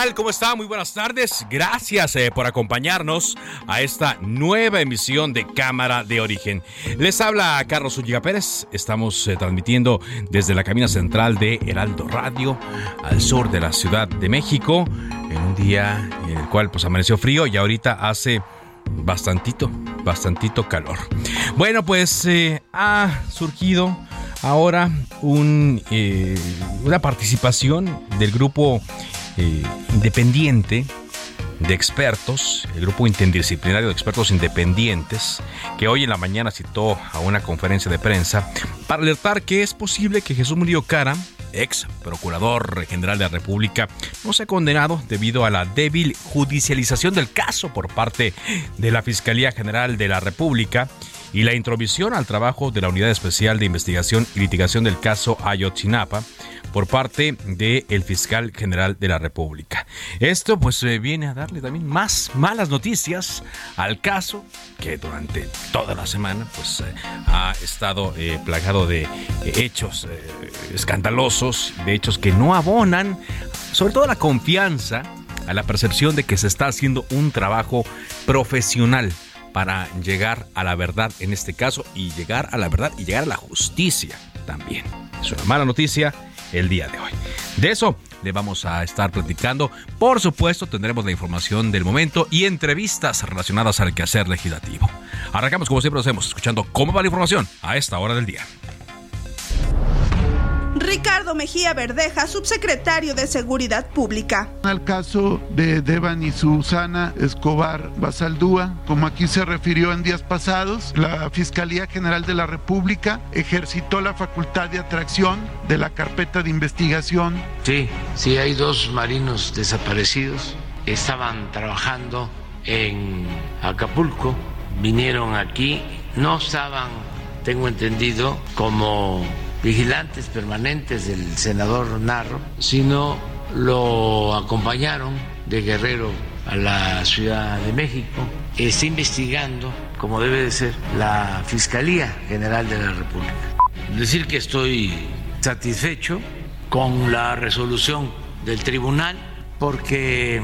Tal? ¿Cómo está? Muy buenas tardes. Gracias eh, por acompañarnos a esta nueva emisión de Cámara de Origen. Les habla Carlos Ulliga Pérez. Estamos eh, transmitiendo desde la cabina central de Heraldo Radio al sur de la Ciudad de México en un día en el cual pues amaneció frío y ahorita hace bastantito, bastantito calor. Bueno, pues eh, ha surgido ahora un, una participación del grupo eh, independiente de expertos, el grupo interdisciplinario de expertos independientes, que hoy en la mañana citó a una conferencia de prensa para alertar que es posible que Jesús Murillo Cara, ex procurador general de la República, no sea condenado debido a la débil judicialización del caso por parte de la Fiscalía General de la República y la intromisión al trabajo de la Unidad Especial de Investigación y Litigación del caso Ayotzinapa por parte del fiscal general de la República. Esto pues eh, viene a darle también más malas noticias al caso que durante toda la semana pues eh, ha estado eh, plagado de hechos escandalosos, de hechos que no abonan sobre todo la confianza a la percepción de que se está haciendo un trabajo profesional para llegar a la verdad en este caso y llegar a la verdad y llegar a la justicia también. Es una mala noticia el día de hoy. De eso le vamos a estar platicando. Por supuesto, tendremos la información del momento y entrevistas relacionadas al quehacer legislativo. Arrancamos como siempre lo hacemos, escuchando cómo va la información a esta hora del día. Ricardo Mejía Verdeja, subsecretario de Seguridad Pública. Al caso de Deban y Susana Escobar Basaldúa, como aquí se refirió en días pasados, la Fiscalía General de la República ejercitó la facultad de atracción de la carpeta de investigación. Sí, sí, hay dos marinos desaparecidos. Estaban trabajando en Acapulco, vinieron aquí, no estaban, tengo entendido, como vigilantes permanentes del senador Narro, sino lo acompañaron de Guerrero a la Ciudad de México. Está investigando, como debe de ser, la Fiscalía General de la República. Decir que estoy satisfecho con la resolución del tribunal porque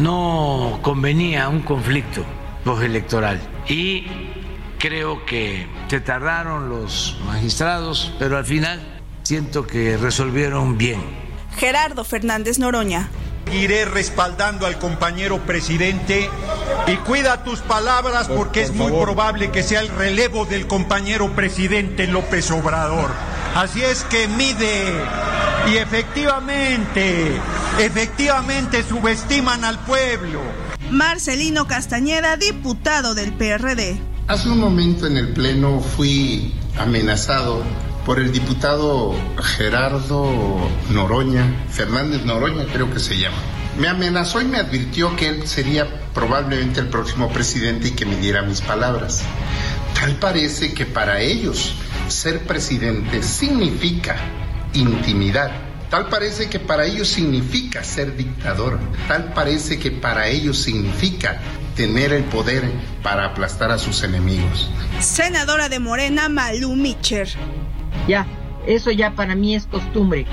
no convenía un conflicto postelectoral y creo que se tardaron los magistrados, pero al final siento que resolvieron bien. Gerardo Fernández Noroña. Iré respaldando al compañero presidente y cuida tus palabras porque es muy probable que sea el relevo del compañero presidente López Obrador. Así es que mide y efectivamente, efectivamente subestiman al pueblo. Marcelino Castañeda, diputado del PRD. Hace un momento en el Pleno fui amenazado por el diputado Gerardo Noroña, Fernández Noroña creo que se llama. Me amenazó y me advirtió que él sería probablemente el próximo presidente y que me diera mis palabras. Tal parece que para ellos ser presidente significa intimidar. Tal parece que para ellos significa ser dictador. Tal parece que para ellos significa tener el poder para aplastar a sus enemigos. Senadora de Morena, Malú Mitcher. Ya, eso ya para mí es costumbre.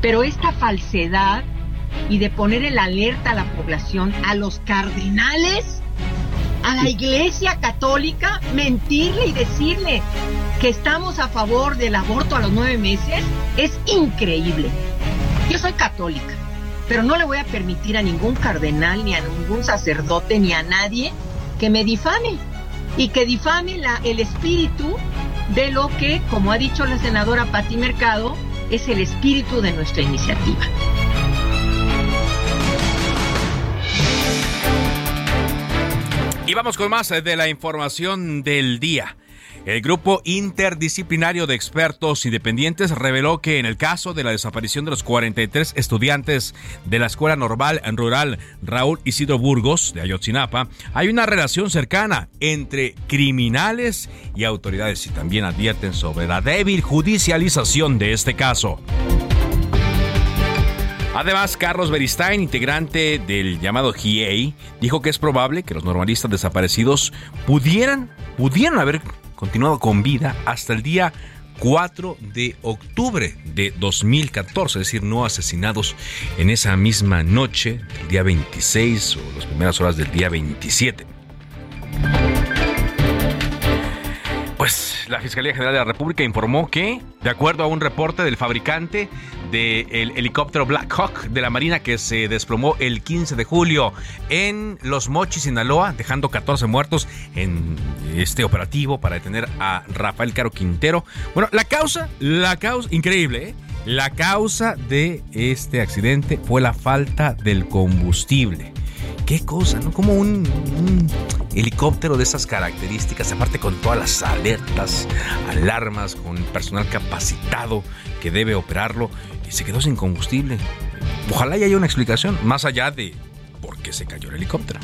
Pero esta falsedad y de poner en alerta a la población, a los cardenales, a la Iglesia Católica, mentirle y decirle que estamos a favor del aborto a los nueve meses, es increíble. Yo soy católica, pero no le voy a permitir a ningún cardenal, ni a ningún sacerdote, ni a nadie que me difame y que difame la, el espíritu de lo que, como ha dicho la senadora Patti Mercado, es el espíritu de nuestra iniciativa. Y vamos con más de la información del día. El grupo interdisciplinario de expertos independientes reveló que en el caso de la desaparición de los 43 estudiantes de la Escuela Normal Rural Raúl Isidro Burgos de Ayotzinapa, hay una relación cercana entre criminales y autoridades y también advierten sobre la débil judicialización de este caso. Además, Carlos Beristain, integrante del llamado GIEI, dijo que es probable que los normalistas desaparecidos pudieran, pudieran haber continuado con vida hasta el día 4 de octubre de 2014, es decir, no asesinados en esa misma noche, el día 26 o las primeras horas del día 27. Pues la Fiscalía General de la República informó que, de acuerdo a un reporte del fabricante del helicóptero Black Hawk de la Marina que se desplomó el 15 de julio en Los Mochis, Sinaloa, dejando 14 muertos en este operativo para detener a Rafael Caro Quintero. Bueno, la causa, la causa, increíble, ¿eh? La causa de este accidente fue la falta del combustible qué cosa, ¿no? Como un, helicóptero de esas características, aparte con todas las alertas, alarmas, con personal capacitado que debe operarlo, y se quedó sin combustible. Ojalá haya una explicación más allá de por qué se cayó el helicóptero.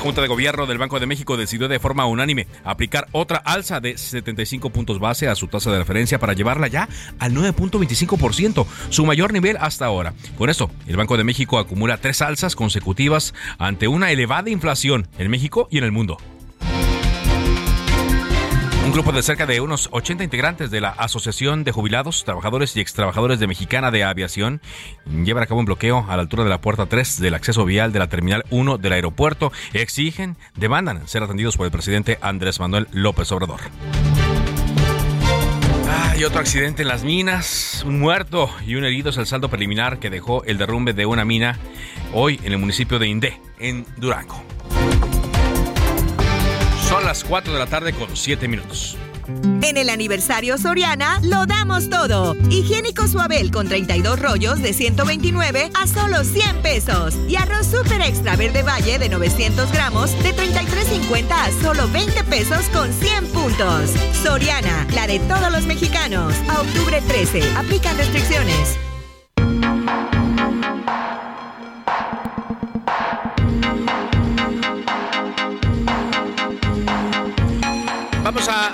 Junta de Gobierno del Banco de México decidió de forma unánime aplicar otra alza de 75 puntos base a su tasa de referencia para llevarla ya al 9.25%, su mayor nivel hasta ahora. Con esto, el Banco de México acumula tres alzas consecutivas ante una elevada inflación en México y en el mundo. Un grupo de cerca de unos 80 integrantes de la Asociación de Jubilados, Trabajadores y Extrabajadores de Mexicana de Aviación llevan a cabo un bloqueo a la altura de la puerta 3 del acceso vial de la Terminal 1 del aeropuerto. Exigen, demandan ser atendidos por el presidente Andrés Manuel López Obrador. Hay otro accidente en las minas, un muerto y un herido es el saldo preliminar que dejó el derrumbe de una mina hoy en el municipio de Indé, en Durango. Son las 4 de la tarde con 7 minutos. En el aniversario Soriana lo damos todo. Higiénico Suabel con 32 rollos de 129 a solo 100 pesos. Y arroz super extra verde valle de 900 gramos de 33.50 a solo 20 pesos con 100 puntos. Soriana, la de todos los mexicanos. A octubre 13. Aplican restricciones.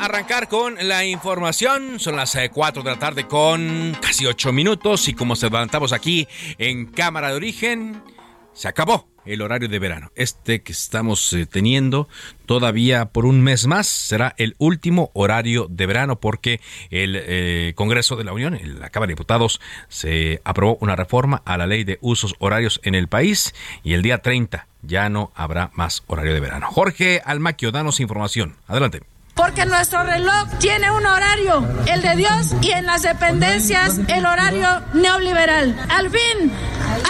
Arrancar con la información. Son las 4 eh, de la tarde con casi 8 minutos y como se levantamos aquí en Cámara de Origen, se acabó el horario de verano. Este que estamos eh, teniendo todavía por un mes más será el último horario de verano porque el eh, Congreso de la Unión, la Cámara de Diputados, se aprobó una reforma a la ley de usos horarios en el país y el día 30 ya no habrá más horario de verano. Jorge Almaquio, danos información. Adelante porque nuestro reloj tiene un horario, el de Dios, y en las dependencias el horario neoliberal. Al fin,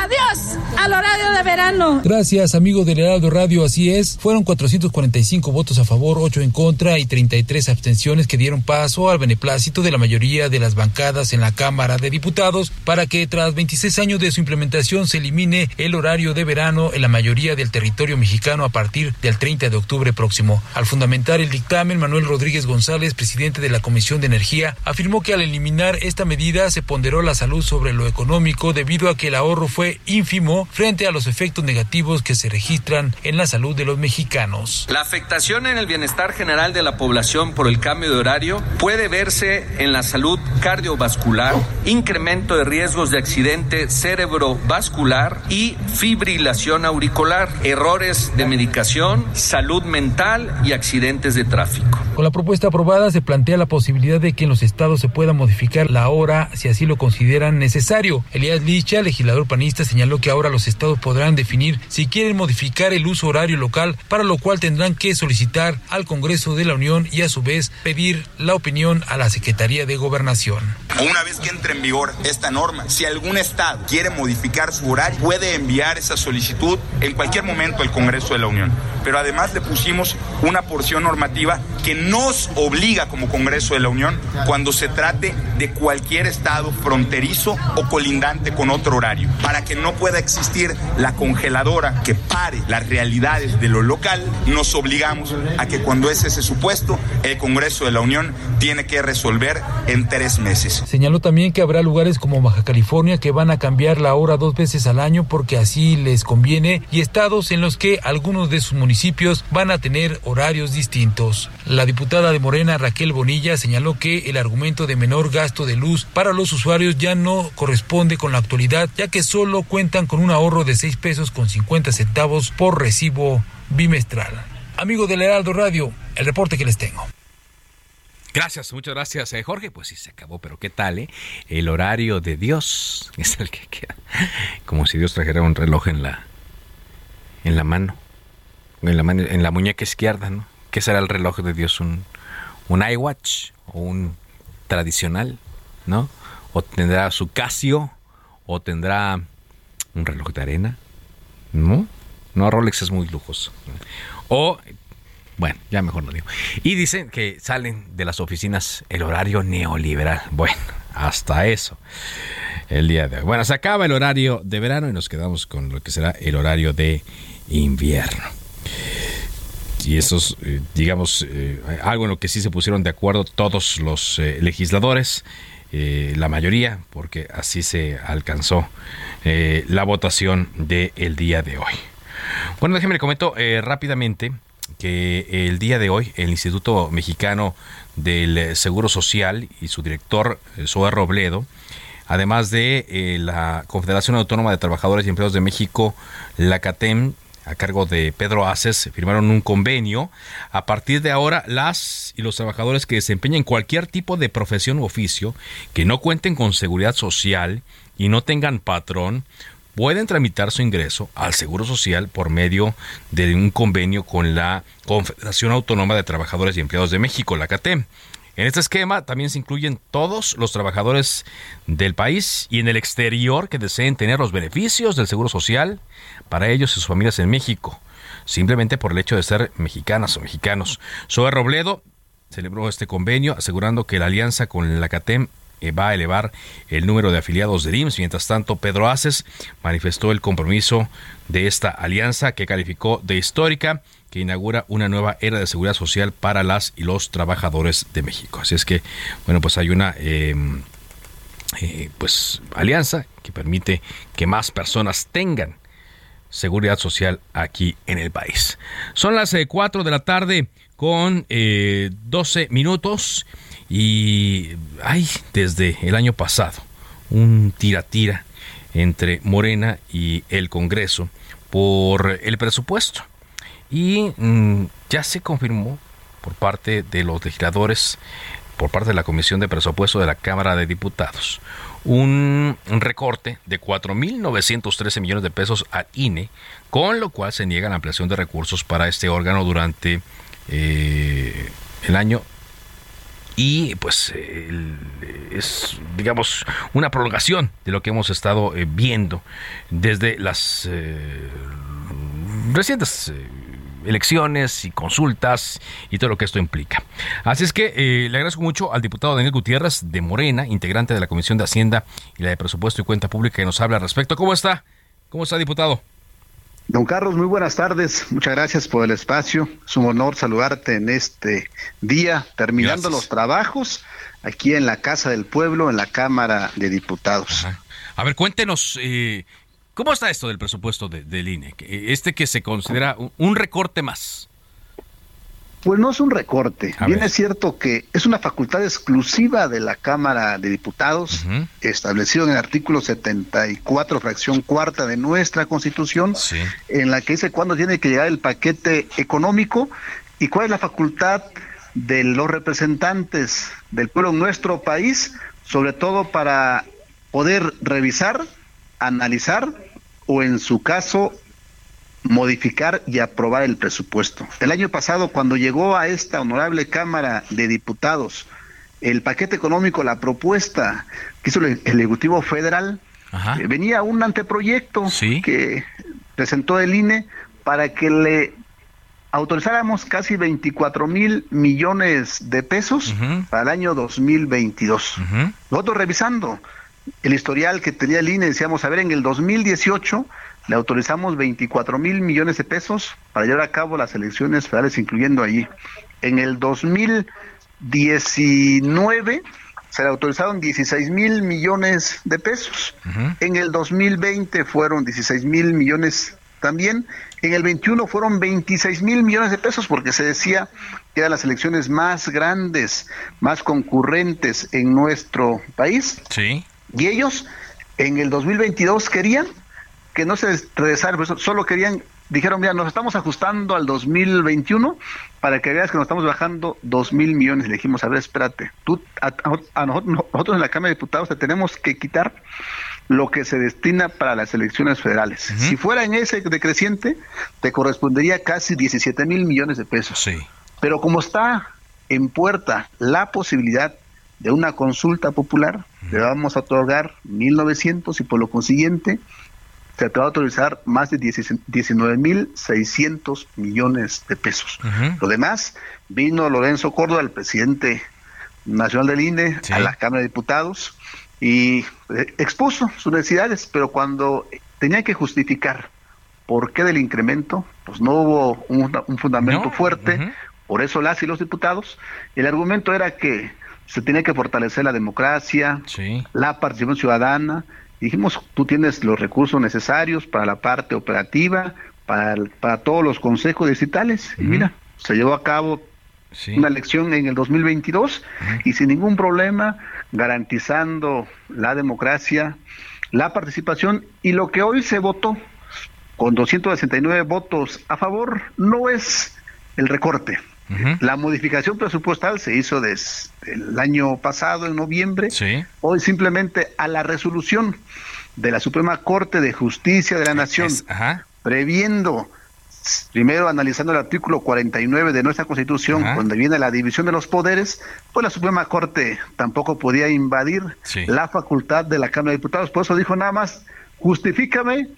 adiós al horario de verano. Gracias, amigo del Heraldo Radio, así es. Fueron 445 votos a favor, 8 en contra y 33 abstenciones que dieron paso al beneplácito de la mayoría de las bancadas en la Cámara de Diputados para que tras 26 años de su implementación se elimine el horario de verano en la mayoría del territorio mexicano a partir del 30 de octubre próximo. Al fundamentar el dictamen, Manuel Rodríguez González, presidente de la Comisión de Energía, afirmó que al eliminar esta medida se ponderó la salud sobre lo económico debido a que el ahorro fue ínfimo frente a los efectos negativos que se registran en la salud de los mexicanos. La afectación en el bienestar general de la población por el cambio de horario puede verse en la salud cardiovascular, incremento de riesgos de accidente cerebrovascular y fibrilación auricular, errores de medicación, salud mental y accidentes de tráfico. Con la propuesta aprobada se plantea la posibilidad de que en los estados se pueda modificar la hora si así lo consideran necesario. Elías Licha, legislador panista señaló que ahora los estados podrán definir si quieren modificar el uso horario local, para lo cual tendrán que solicitar al Congreso de la Unión y a su vez pedir la opinión a la Secretaría de Gobernación. Una vez que entre en vigor esta norma, si algún estado quiere modificar su horario, puede enviar esa solicitud en cualquier momento al Congreso de la Unión. Pero además le pusimos una porción normativa que nos obliga como Congreso de la Unión cuando se trate de cualquier estado fronterizo o colindante con otro horario, para que no pueda existir la congeladora que pare las realidades de lo local, nos obligamos a que cuando es ese supuesto, el Congreso de la Unión tiene que resolver en tres meses. Señaló también que habrá lugares como Baja California que van a cambiar la hora dos veces al año porque así les conviene y estados en los que algunos de sus municipios van a tener horarios distintos. La diputada de Morena, Raquel Bonilla, señaló que el argumento de menor gasto de luz para los usuarios ya no corresponde con la actualidad, ya que solo cuentan con un ahorro de 6 pesos con 50 centavos por recibo bimestral. Amigo del Heraldo Radio, el reporte que les tengo. Gracias, muchas gracias, eh, Jorge. Pues sí, se acabó, pero ¿qué tal, eh? El horario de Dios es el que queda. Como si Dios trajera un reloj en la, la en la, mano, en la muñeca izquierda, ¿no? ¿Qué será el reloj de Dios? ¿Un, un iWatch o un tradicional, ¿no? O tendrá su Casio, o tendrá un reloj de arena, ¿no? No, Rolex es muy lujoso. O bueno, ya mejor no digo. Y dicen que salen de las oficinas el horario neoliberal. Bueno, hasta eso. El día de hoy. Bueno, se acaba el horario de verano y nos quedamos con lo que será el horario de invierno. Y eso es, eh, digamos, eh, algo en lo que sí se pusieron de acuerdo todos los eh, legisladores, la mayoría, porque así se alcanzó la votación del día de hoy. Bueno, déjenme le comento rápidamente que el día de hoy el Instituto Mexicano del Seguro Social y su director, Zoe Robledo, además de la Confederación Autónoma de Trabajadores y Empleados de México, la CATEM, a cargo de Pedro Aces, firmaron un convenio. A partir de ahora, las y los trabajadores que desempeñen cualquier tipo de profesión u oficio que no cuenten con seguridad social y no tengan patrón, pueden tramitar su ingreso al Seguro Social por medio de un convenio con la Confederación Autónoma de Trabajadores y Empleados de México, la CATEM. En este esquema también se incluyen todos los trabajadores del país y en el exterior que deseen tener los beneficios del Seguro Social para ellos y sus familias en México, simplemente por el hecho de ser mexicanas o mexicanos. Zoe Robledo celebró este convenio asegurando que la alianza con la CATEM eh, va a elevar el número de afiliados del IMSS. Mientras tanto, Pedro Aces manifestó el compromiso de esta alianza que calificó de histórica, que inaugura una nueva era de seguridad social para las y los trabajadores de México. Así es que, bueno, pues hay una em, eh, pues alianza que permite que más personas tengan seguridad social aquí en el país. Son las 4 eh, de la tarde con 12 minutos. Y hay desde el año pasado un tira-tira entre Morena y el Congreso por el presupuesto. Y mm, ya se confirmó por parte de los legisladores, por parte de la Comisión de Presupuesto de la Cámara de Diputados, un recorte de 4.913 millones de pesos al INE, con lo cual se niega la ampliación de recursos para este órgano durante eh, el año. Y pues es digamos una prolongación de lo que hemos estado eh, viendo desde las eh, recientes eh, elecciones y consultas y todo lo que esto implica. Así es que le agradezco mucho al diputado Daniel Gutiérrez de Morena, integrante de la Comisión de Hacienda y la de Presupuesto y Cuenta Pública, que nos habla al respecto. ¿Cómo está? ¿Cómo está, diputado? Don Carlos, muy buenas tardes. Muchas gracias por el espacio. Es un honor saludarte en este día, terminando los trabajos aquí en la Casa del Pueblo, en la Cámara de Diputados. A ver, cuéntenos, eh, ¿cómo está esto del presupuesto del INE? Este que se considera un recorte más. Pues no es un recorte. Bien es cierto que es una facultad exclusiva de la Cámara de Diputados, establecido en el artículo 74, fracción cuarta de nuestra Constitución, en la que dice cuándo tiene que llegar el paquete económico y cuál es la facultad de los representantes del pueblo en nuestro país, sobre todo para poder revisar analizar o en su caso modificar y aprobar el presupuesto. El año pasado, cuando llegó a esta honorable Cámara de Diputados el paquete económico, la propuesta que hizo el Ejecutivo Federal, eh, venía un anteproyecto que presentó el INE para que le autorizáramos casi 24 mil millones de pesos para el año 2022. Nosotros revisando el historial que tenía el INE, decíamos, a ver, en el 2018 le autorizamos 24 mil millones de pesos para llevar a cabo las elecciones federales, incluyendo allí. En el 2019 se le autorizaron 16 mil millones de pesos. En el 2020 fueron 16 mil millones también. En el 21 fueron 26 mil millones de pesos porque se decía que eran las elecciones más grandes, más concurrentes en nuestro país. Sí. Y ellos en el 2022 querían que no se regresara, solo querían, dijeron, mira, nos estamos ajustando al 2021 para que veas que nos estamos bajando 2 mil millones. Le dijimos, a ver, espérate, tú, a, nosotros, en la Cámara de Diputados te tenemos que quitar lo que se destina para las elecciones federales. Si fuera en ese decreciente, te correspondería casi 17 mil millones de pesos. Sí. Pero como está en puerta la posibilidad de una consulta popular, le vamos a otorgar 1.900 y por lo consiguiente se te va a autorizar más de 19.600 millones de pesos. Lo demás, vino Lorenzo Córdoba, el presidente nacional del INE, a la Cámara de Diputados y eh, expuso sus necesidades, pero cuando tenía que justificar por qué del incremento, pues no hubo un, fundamento fuerte, por eso las y los diputados, el argumento era que se tenía que fortalecer la democracia, la participación ciudadana, dijimos, tú tienes los recursos necesarios para la parte operativa, para, para todos los consejos distritales. Y mira, se llevó a cabo una elección en el 2022 y sin ningún problema, garantizando la democracia, la participación. Y lo que hoy se votó con 269 votos a favor no es el recorte, la modificación presupuestal se hizo desde el año pasado, en noviembre. Hoy simplemente a la resolución de la Suprema Corte de Justicia de la Nación, previendo, primero analizando el artículo 49 de nuestra Constitución, donde viene la división de los poderes, pues la Suprema Corte tampoco podía invadir la facultad de la Cámara de Diputados. Por eso dijo nada más, justifícame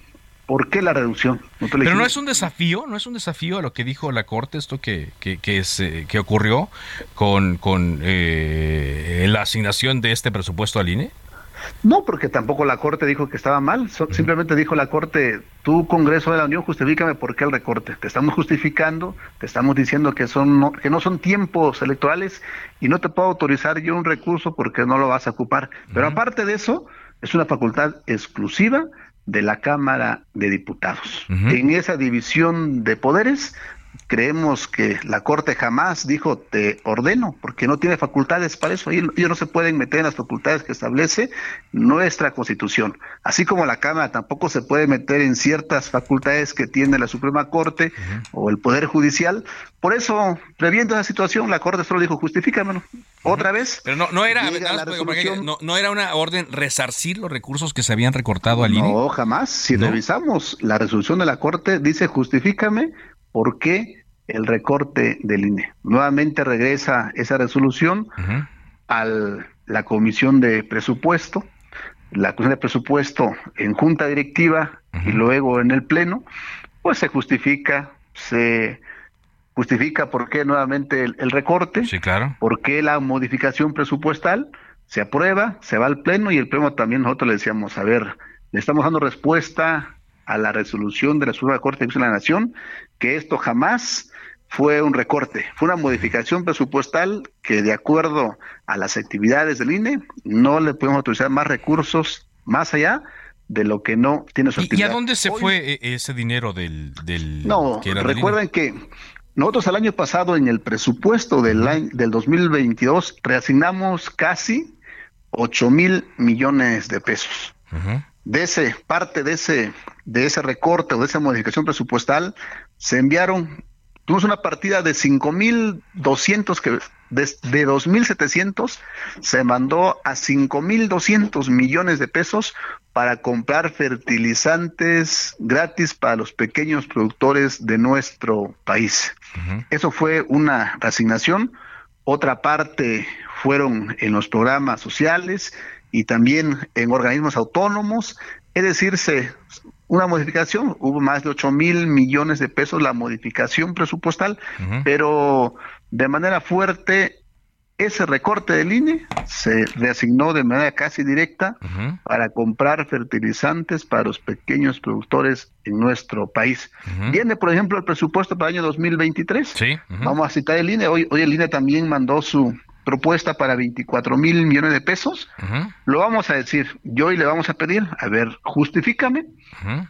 ¿Por qué la reducción? Pero no es un desafío, no es un desafío a lo que dijo la Corte, esto que, que, que, ocurrió con, con eh, la asignación de este presupuesto al INE. No, porque tampoco la Corte dijo que estaba mal, simplemente dijo la Corte, tú Congreso de la Unión, justifícame por qué el recorte. Te estamos justificando, te estamos diciendo que, son no, que no son tiempos electorales y no te puedo autorizar yo un recurso porque no lo vas a ocupar. Pero aparte de eso, es una facultad exclusiva de la Cámara de Diputados. En esa división de poderes creemos que la Corte jamás dijo te ordeno, porque no tiene facultades para eso. Ellos, no se pueden meter en las facultades que establece nuestra Constitución. Así como la Cámara tampoco se puede meter en ciertas facultades que tiene la Suprema Corte o el Poder Judicial. Por eso, previendo esa situación, la Corte solo dijo justifícamelo. Otra vez. Pero no, no era no, era una orden resarcir los recursos que se habían recortado al INE. No, jamás. Si revisamos la resolución de la Corte, dice justifícame ¿Por qué el recorte del INE? Nuevamente regresa esa resolución a la Comisión de Presupuesto, la Comisión de Presupuesto en Junta Directiva y luego en el Pleno, pues se justifica, se justifica por qué nuevamente el, recorte, sí, claro. por qué la modificación presupuestal, se aprueba, se va al Pleno y el Pleno también nosotros le decíamos, a ver, le estamos dando respuesta a la resolución de la Suprema Corte de la Nación que esto jamás fue un recorte, fue una modificación presupuestal que de acuerdo a las actividades del INE no le podemos autorizar más recursos más allá de lo que no tiene su actividad. ¿Y a dónde se fue e-, ese dinero del... del no, recuerden que nosotros el año pasado en el presupuesto del, año, del 2022 reasignamos casi 8 mil millones de pesos. De ese parte de ese de ese recorte o de esa modificación presupuestal se enviaron tuvimos una partida de 5200 que de, de 2700 se mandó a 5200 millones de pesos para comprar fertilizantes gratis para los pequeños productores de nuestro país. Eso fue una resignación. Otra parte fueron en los programas sociales y también en organismos autónomos. Es decir, una modificación, hubo más de 8 mil millones de pesos la modificación presupuestal, pero de manera fuerte ese recorte del INE se reasignó de manera casi directa para comprar fertilizantes para los pequeños productores en nuestro país. Viene, por ejemplo, el presupuesto para el año 2023. Sí. Vamos a citar el INE. Hoy, hoy el INE también mandó su propuesta para 24 mil millones de pesos. Lo vamos a decir. Yo hoy le vamos a pedir, a ver, justifícame,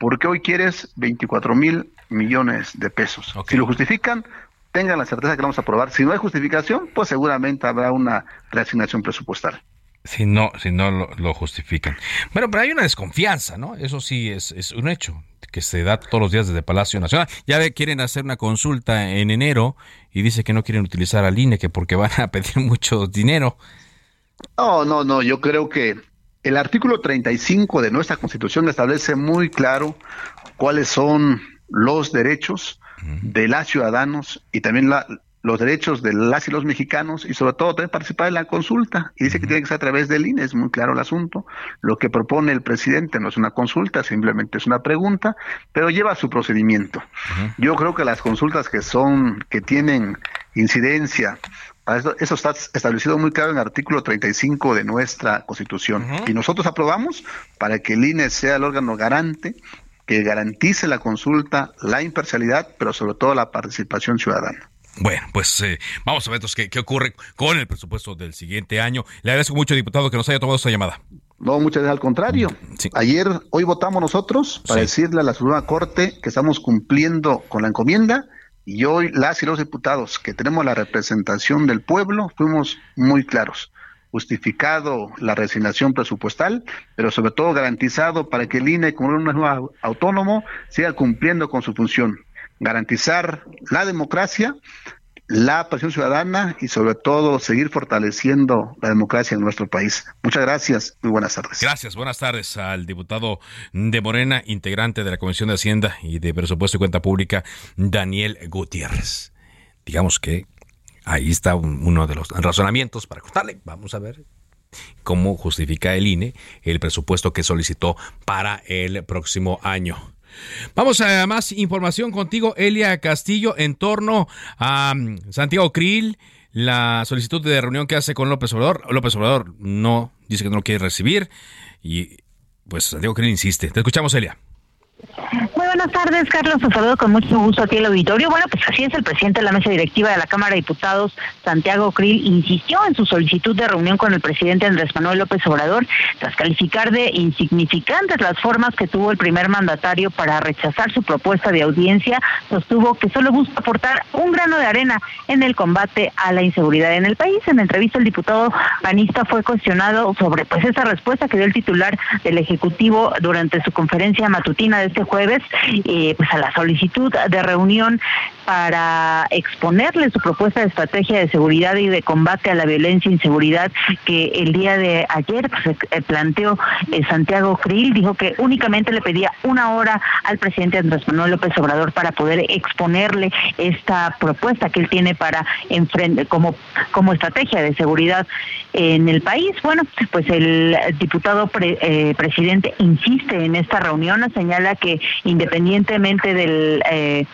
¿por qué hoy quieres 24 mil millones de pesos? Si lo justifican, tengan la certeza que lo vamos a aprobar. Si no hay justificación, pues seguramente habrá una reasignación presupuestal. Si no, si no lo, justifican. Bueno, pero hay una desconfianza, ¿no? Eso sí es, es un hecho que se da todos los días desde Palacio Nacional. Ya ve, quieren hacer una consulta en enero y dice que no quieren utilizar al INE, que porque van a pedir mucho dinero. No, no, no, yo creo que el artículo 35 de nuestra Constitución establece muy claro cuáles son los derechos de las ciudadanos y también los derechos de las y los mexicanos y sobre todo también participar en la consulta. Y dice que tiene que ser a través del INE, es muy claro el asunto. Lo que propone el presidente no es una consulta, simplemente es una pregunta, pero lleva su procedimiento. Yo creo que las consultas que son, que tienen incidencia eso, eso, está establecido muy claro en el artículo 35 de nuestra Constitución. Y nosotros aprobamos para que el INE sea el órgano garante que garantice la consulta, la imparcialidad, pero sobre todo la participación ciudadana. Bueno, pues eh, vamos a ver entonces qué, ocurre con el presupuesto del siguiente año. Le agradezco mucho, diputado, que nos haya tomado esta llamada. No, muchas gracias, al contrario. Ayer, hoy votamos nosotros para decirle a la Suprema Corte que estamos cumpliendo con la encomienda y hoy las y los diputados que tenemos la representación del pueblo fuimos muy claros justificado la resignación presupuestal, pero sobre todo garantizado para que el INE, como un nuevo autónomo, siga cumpliendo con su función, garantizar la democracia, la presión ciudadana y sobre todo seguir fortaleciendo la democracia en nuestro país. Muchas gracias, muy buenas tardes. Gracias, buenas tardes al diputado de Morena, integrante de la Comisión de Hacienda y de Presupuesto y Cuenta Pública, Daniel Gutiérrez. Digamos que Ahí está uno de los razonamientos para contarle. Vamos a ver cómo justifica el INE el presupuesto que solicitó para el próximo año. Vamos a más información contigo, Elia Castillo, en torno a mm, Santiago Krill, la solicitud de reunión que hace con López Obrador. López Obrador no dice que no lo quiere recibir y pues Santiago Krill insiste. Te escuchamos, Elia. Buenas tardes, Carlos. Te saludo con mucho gusto a ti el auditorio. Bueno, pues así es, el presidente de la mesa directiva de la Cámara de Diputados, Santiago Krill, insistió en su solicitud de reunión con el presidente Andrés Manuel López Obrador, tras calificar de insignificantes las formas que tuvo el primer mandatario para rechazar su propuesta de audiencia, sostuvo que solo busca aportar un grano de arena en el combate a la inseguridad en el país. En entrevista, el diputado panista fue cuestionado sobre pues esa respuesta que dio el titular del Ejecutivo durante su conferencia matutina de este jueves eh, pues a la solicitud de reunión para exponerle su propuesta de estrategia de seguridad y de combate a la violencia e inseguridad que el día de ayer pues, eh, planteó eh, Santiago Krill. Dijo que únicamente le pedía una hora al presidente Andrés Manuel López Obrador para poder exponerle esta propuesta que él tiene para enfrente como, como estrategia de seguridad en el país. Bueno, pues el diputado presidente insiste en esta reunión, señala que independientemente del eh,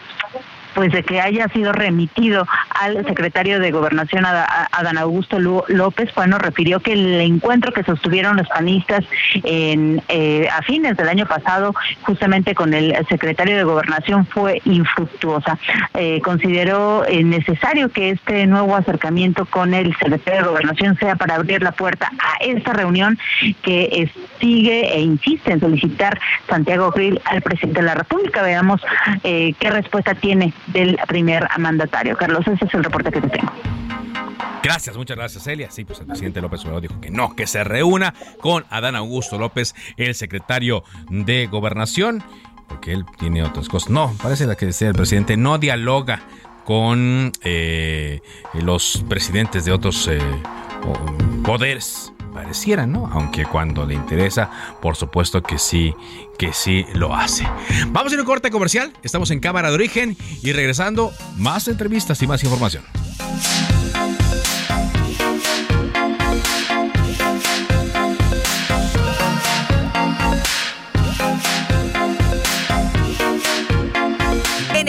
pues de que haya sido remitido al secretario de Gobernación, Adán Augusto López, bueno, refirió que el encuentro que sostuvieron los panistas en, eh, a fines del año pasado, justamente con el secretario de Gobernación, fue infructuosa. Eh, consideró eh, necesario que este nuevo acercamiento con el secretario de Gobernación sea para abrir la puerta a esta reunión que sigue e insiste en solicitar Santiago Grill al presidente de la República. Veamos qué respuesta tiene del primer mandatario. Carlos, ese es el reporte que te tengo. Gracias, muchas gracias, Celia. Sí, pues el presidente López Obrador dijo que no, que se reúna con Adán Augusto López, el secretario de Gobernación, porque él tiene otras cosas. No, parece que decía el presidente, no dialoga con eh, los presidentes de otros eh, poderes pareciera, ¿no? Aunque cuando le interesa, por supuesto que sí, que sí lo hace. Vamos a un corte comercial, estamos en Cámara de Origen y regresando, más entrevistas y más información.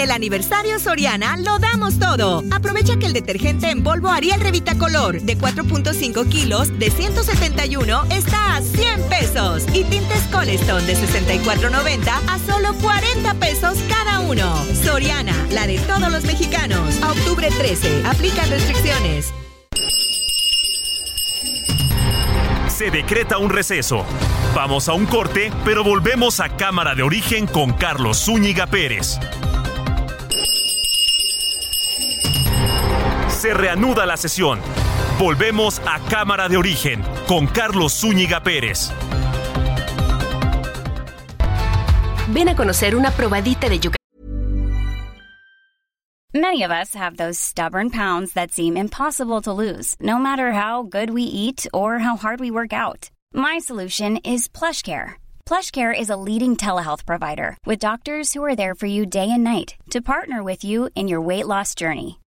El aniversario Soriana lo damos todo. Aprovecha que el detergente en polvo Ariel Revita Color de 4.5 kilos de 171 está a 100 pesos. Y tintes Colestone de 64.90 a solo 40 pesos cada uno. Soriana, la de todos los mexicanos. A octubre 13. Aplican restricciones. Se decreta un receso. Vamos a un corte, pero volvemos a Cámara de Origen con Carlos Zúñiga Pérez. Se reanuda la sesión. Volvemos a Cámara de Origen con Carlos Zúñiga Pérez. Ven a conocer una probadita de yuca. Many of us have those stubborn pounds that seem impossible to lose, no matter how good we eat or how hard we work out. My solution is PlushCare. PlushCare is a leading telehealth provider with doctors who are there for you day and night to partner with you in your weight loss journey.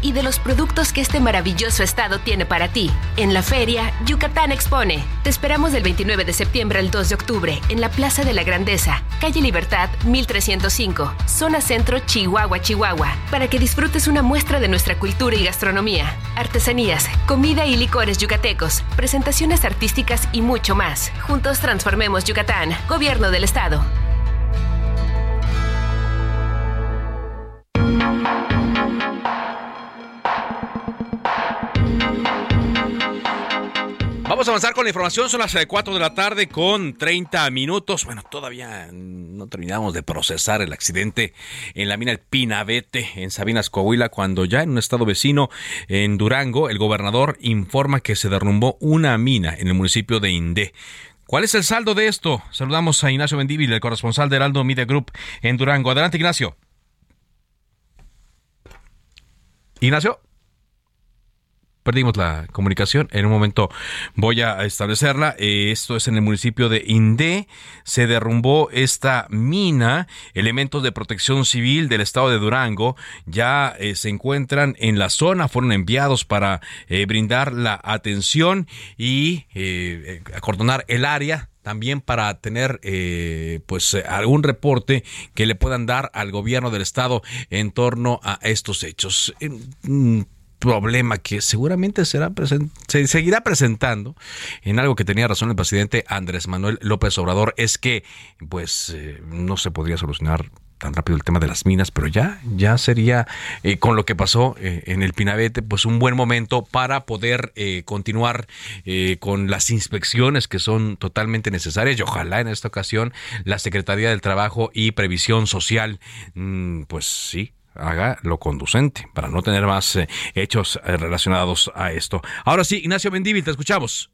Y de los productos que este maravilloso estado tiene para ti. En la feria, Yucatán Expone. Te esperamos del 29 de septiembre al 2 de octubre en la Plaza de la Grandeza, calle Libertad 1305, zona centro Chihuahua, Chihuahua, para que disfrutes una muestra de nuestra cultura y gastronomía, artesanías, comida y licores yucatecos, presentaciones artísticas y mucho más. Juntos transformemos Yucatán, Gobierno del Estado. Vamos a avanzar con la información, son las 4 de la tarde con 30 minutos. Bueno, todavía no terminamos de procesar el accidente en la mina El Pinabete en Sabinas, Coahuila, cuando ya en un estado vecino en Durango, el gobernador informa que se derrumbó una mina en el municipio de Indé. ¿Cuál es el saldo de esto? Saludamos a Ignacio Mendívil, el corresponsal de Heraldo Media Group en Durango. Adelante, Ignacio. Ignacio perdimos la comunicación. En un momento voy a establecerla. Eh, esto es en el municipio de Indé. Se derrumbó esta mina. Elementos de protección civil del estado de Durango ya eh, se encuentran en la zona. Fueron enviados para eh, brindar la atención y acordonar el área también para tener pues algún reporte que le puedan dar al gobierno del estado en torno a estos hechos mm, problema que seguramente será se seguirá presentando en algo que tenía razón el presidente Andrés Manuel López Obrador es que pues eh, no se podría solucionar tan rápido el tema de las minas, pero ya, ya sería eh, con lo que pasó eh, en el Pinabete, pues un buen momento para poder continuar con las inspecciones que son totalmente necesarias y ojalá en esta ocasión la Secretaría del Trabajo y Previsión Social, mm, pues sí, haga lo conducente para no tener más eh, hechos eh, relacionados a esto. Ahora sí, Ignacio Mendívil, te escuchamos.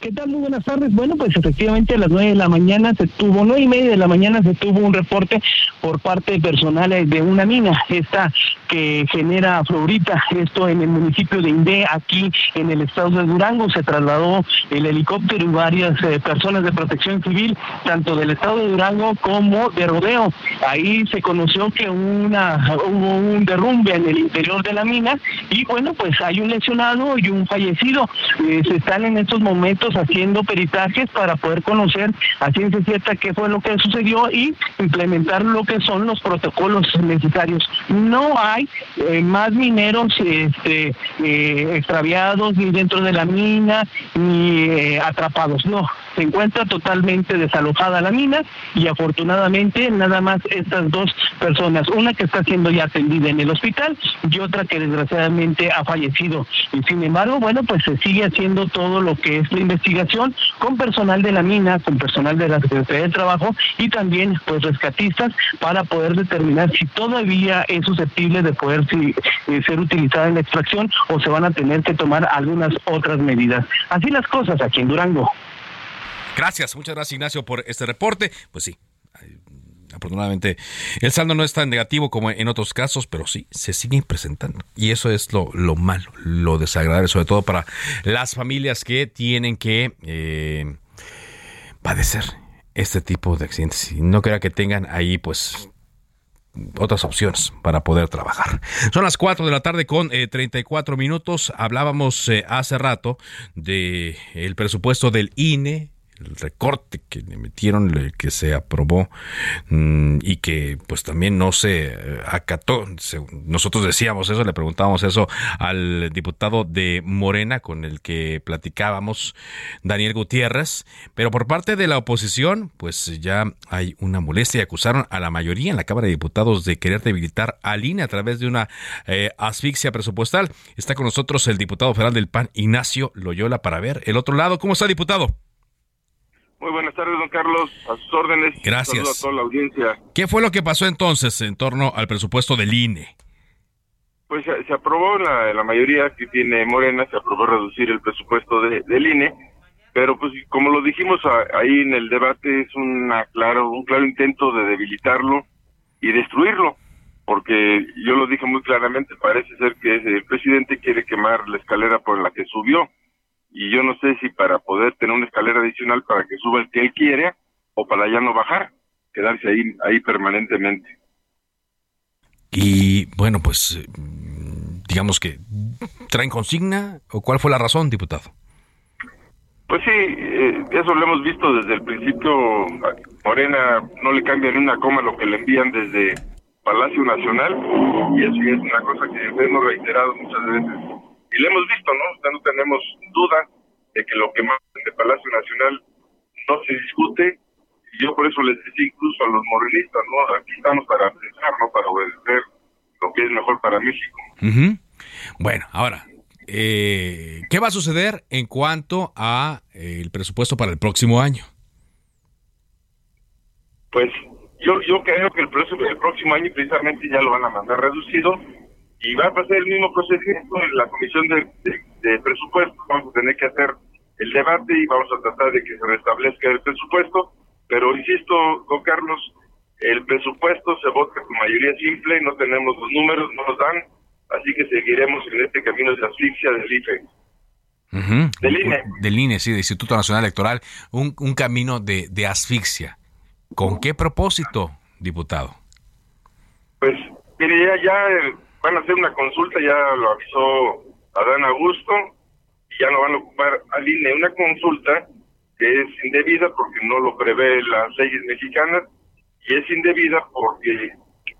¿Qué tal? Muy buenas tardes. Bueno, pues efectivamente a las nueve de la mañana se tuvo, nueve y media de la mañana se tuvo un reporte por parte de personales de una mina, esta que genera Florita, esto en el municipio de Indé, aquí en el estado de Durango. Se trasladó el helicóptero y varias eh, personas de protección civil, tanto del estado de Durango como de Rodeo. Ahí se conoció que una, hubo un derrumbe en el interior de la mina y bueno, pues hay un lesionado y un fallecido. Eh, se están en estos momentos haciendo peritajes para poder conocer a ciencia cierta qué fue lo que sucedió y implementar lo que son los protocolos necesarios. No hay eh, más mineros este, eh, extraviados ni dentro de la mina ni eh, atrapados, no Se encuentra totalmente desalojada la mina y afortunadamente nada más estas dos personas, una que está siendo ya atendida en el hospital y otra que desgraciadamente ha fallecido. Y sin embargo, bueno, pues se sigue haciendo todo lo que es la investigación con personal de la mina, con personal de la Secretaría de Trabajo y también pues rescatistas para poder determinar si todavía es susceptible de poder eh, ser utilizada en la extracción o se van a tener que tomar algunas otras medidas. Así las cosas aquí en Durango. Gracias, muchas gracias Ignacio por este reporte. Pues sí, afortunadamente el saldo no es tan negativo como en otros casos, pero sí, se sigue presentando. Y eso es lo, lo malo, lo desagradable, sobre todo para las familias que tienen que eh, padecer este tipo de accidentes. Y no crea que tengan ahí, pues, otras opciones para poder trabajar. Son las 4 de la tarde con 34 eh, minutos. Hablábamos eh, hace rato de el presupuesto del INE el recorte que le metieron, que se aprobó mm, y que pues también no se eh, acató. Nosotros decíamos eso, le preguntábamos eso al diputado de Morena con el que platicábamos, Daniel Gutiérrez, pero por parte de la oposición pues ya hay una molestia y acusaron a la mayoría en la Cámara de Diputados de querer debilitar al INE a través de una eh, asfixia presupuestal. Está con nosotros el diputado federal del PAN, Ignacio Loyola, para ver el otro lado. ¿Cómo está, diputado? Muy buenas tardes, don Carlos. A sus órdenes. Gracias. a toda la audiencia. ¿Qué fue lo que pasó entonces en torno al presupuesto del INE? Pues se, aprobó la, la mayoría que tiene Morena, se aprobó reducir el presupuesto del INE, pero pues como lo dijimos ahí en el debate es una claro un claro intento de debilitarlo y destruirlo, porque yo lo dije muy claramente, parece ser que el presidente quiere quemar la escalera por la que subió y yo no sé si para poder tener una escalera adicional para que suba el que él quiere o para ya no bajar, quedarse ahí, ahí permanentemente. Y bueno, pues digamos que traen consigna o cuál fue la razón, diputado. Pues sí, eh, eso lo hemos visto desde el principio. Morena no le cambia ni una coma lo que le envían desde Palacio Nacional y eso es una cosa que hemos reiterado muchas veces y lo hemos visto, ¿no? no tenemos duda de que lo que más en el Palacio Nacional no se discute. Y yo por eso les decía incluso a los morenistas, ¿no? Aquí estamos para pensar, ¿no? Para obedecer lo que es mejor para México. Bueno, ahora, eh, ¿qué va a suceder en cuanto a eh, el presupuesto para el próximo año? Pues yo yo creo que el, el próximo año precisamente ya lo van a mandar reducido y va a pasar el mismo procedimiento en la comisión de, de, presupuesto. Vamos a tener que hacer el debate y vamos a tratar de que se restablezca el presupuesto. Pero insisto, don Carlos, el presupuesto se vota con mayoría simple, no tenemos los números, no los dan, así que seguiremos en este camino de asfixia del IFE. Del INE. Del INE, sí, del Instituto Nacional Electoral, un, un camino de, de asfixia. ¿Con qué propósito, diputado? Pues, mire, ya, ya van a hacer una consulta, ya lo avisó Adán Augusto, y ya no van a ocupar al INE una consulta que es indebida porque no lo prevé las leyes mexicanas, y es indebida porque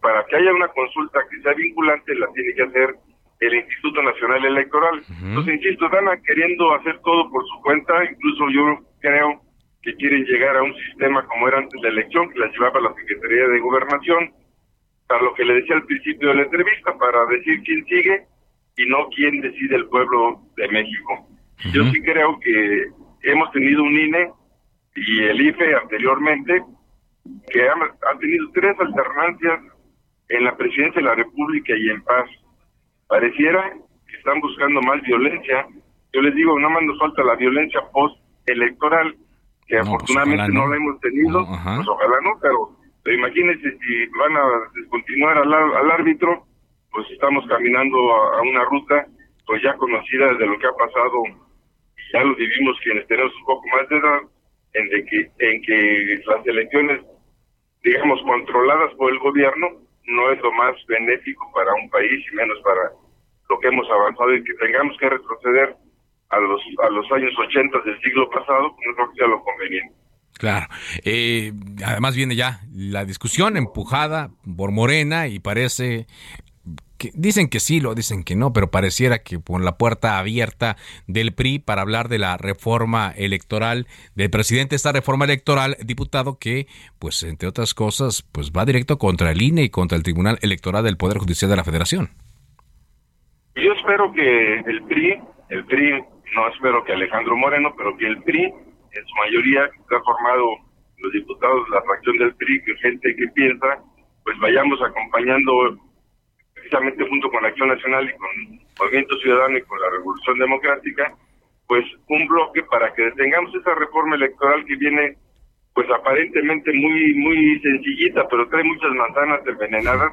para que haya una consulta que sea vinculante la tiene que hacer el Instituto Nacional Electoral. Entonces, insisto, están queriendo hacer todo por su cuenta, incluso yo creo que quieren llegar a un sistema como era antes de la elección, que la llevaba la Secretaría de Gobernación, para lo que le decía al principio de la entrevista, para decir quién sigue y no quién decide el pueblo de México. Yo sí creo que hemos tenido un INE y el IFE anteriormente que han, tenido tres alternancias en la presidencia de la República y en paz. Pareciera que están buscando más violencia. Yo les digo, no más nos falta la violencia post-electoral, que pues afortunadamente no. la hemos tenido, pues ojalá no, pero imagínense si van a descontinuar al, árbitro, pues estamos caminando a, una ruta pues ya conocida de lo que ha pasado, ya lo vivimos quienes tenemos un poco más de edad, en, de que, en que las elecciones, digamos, controladas por el gobierno, no es lo más benéfico para un país y menos para lo que hemos avanzado y que tengamos que retroceder a los, a los años 80 del siglo pasado, no creo que sea lo conveniente. Claro. Eh, además viene ya la discusión empujada por Morena y parece que dicen que sí, lo dicen que no, pero pareciera que con la puerta abierta del PRI para hablar de la reforma electoral del presidente, esta reforma electoral, diputado, que, pues, entre otras cosas, pues va directo contra el INE y contra el Tribunal Electoral del Poder Judicial de la Federación. Yo espero que el PRI, el PRI, no espero que Alejandro Moreno, pero que el PRI, en su mayoría, que ha formado los diputados de la fracción del PRI, que gente que piensa, pues vayamos acompañando precisamente junto con la Acción Nacional y con Movimiento Ciudadano y con la Revolución Democrática, pues un bloque para que detengamos esa reforma electoral que viene pues aparentemente muy muy sencillita, pero trae muchas manzanas envenenadas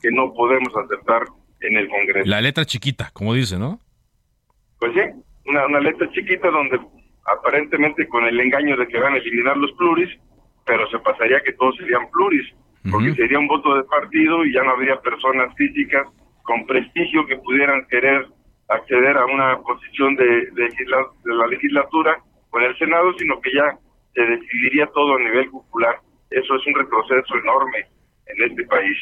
que no podemos aceptar en el Congreso. La letra chiquita, como dice, ¿no? Pues sí, una, una letra chiquita donde aparentemente con el engaño de que van a eliminar los pluris, pero se pasaría que todos serían pluris porque sería un voto de partido y ya no habría personas físicas con prestigio que pudieran querer acceder a una posición de, de, la legislatura o en el Senado, sino que ya se decidiría todo a nivel popular. Eso es un retroceso enorme en este país.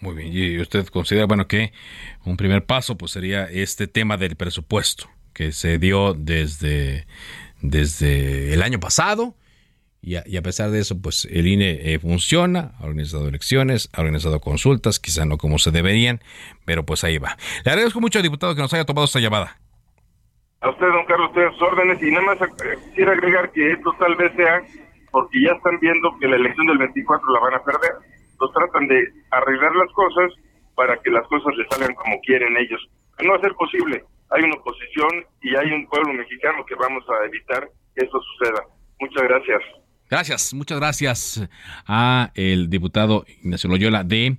Muy bien, y usted considera, bueno, que un primer paso pues sería este tema del presupuesto que se dio desde, desde el año pasado y a, pesar de eso, pues el INE eh, funciona, ha organizado elecciones, ha organizado consultas, quizá no como se deberían, pero pues ahí va. Le agradezco mucho, diputado, que nos haya tomado esta llamada. A usted, don Carlos, a sus órdenes. Y nada más eh, quisiera agregar que esto tal vez sea porque ya están viendo que la elección del 24 la van a perder. Entonces tratan de arreglar las cosas para que las cosas les salgan como quieren ellos. No va a ser posible. Hay una oposición y hay un pueblo mexicano que vamos a evitar que eso suceda. Muchas gracias. Gracias, muchas gracias a el diputado Ignacio Loyola de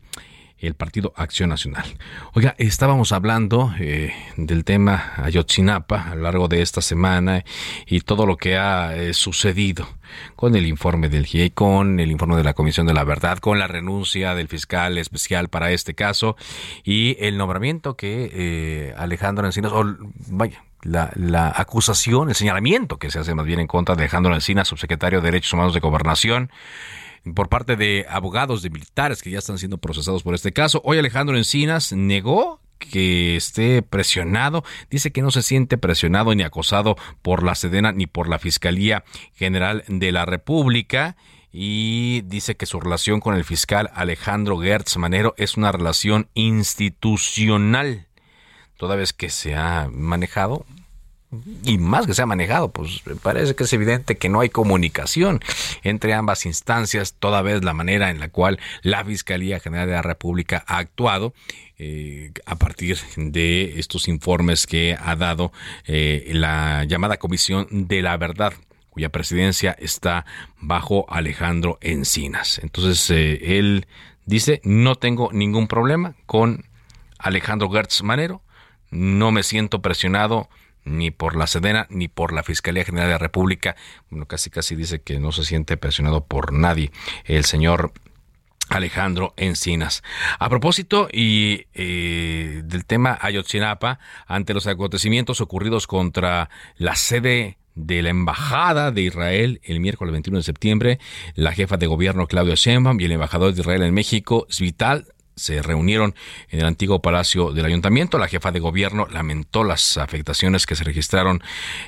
el Partido Acción Nacional. Oiga, estábamos hablando eh, del tema Ayotzinapa a lo largo de esta semana y todo lo que ha eh, sucedido con el informe del GIE, con el informe de la Comisión de la Verdad, con la renuncia del fiscal especial para este caso y el nombramiento que eh, Alejandro Encinas, o vaya, la, acusación, el señalamiento que se hace más bien en contra de Alejandro Encina, subsecretario de Derechos Humanos de Gobernación, por parte de abogados de militares que ya están siendo procesados por este caso. Hoy Alejandro Encinas negó que esté presionado, dice que no se siente presionado ni acosado por la Sedena ni por la Fiscalía General de la República. Y dice que su relación con el fiscal Alejandro Gertz Manero es una relación institucional. Toda vez que se ha manejado y más que se ha manejado, pues parece que es evidente que no hay comunicación entre ambas instancias, toda vez la manera en la cual la Fiscalía General de la República ha actuado eh, a partir de estos informes que ha dado eh, la llamada Comisión de la Verdad cuya presidencia está bajo Alejandro Encinas. Entonces, eh, él dice, no tengo ningún problema con Alejandro Gertz Manero, no me siento presionado ni por la Sedena ni por la Fiscalía General de la República. Bueno, casi casi dice que no se siente presionado por nadie el señor Alejandro Encinas. A propósito y eh, del tema Ayotzinapa, ante los acontecimientos ocurridos contra la sede de la Embajada de Israel el miércoles 21 de septiembre, la jefa de gobierno Claudia Sheinbaum y el embajador de Israel en México, Svital se reunieron en el antiguo palacio del ayuntamiento. La jefa de gobierno lamentó las afectaciones que se registraron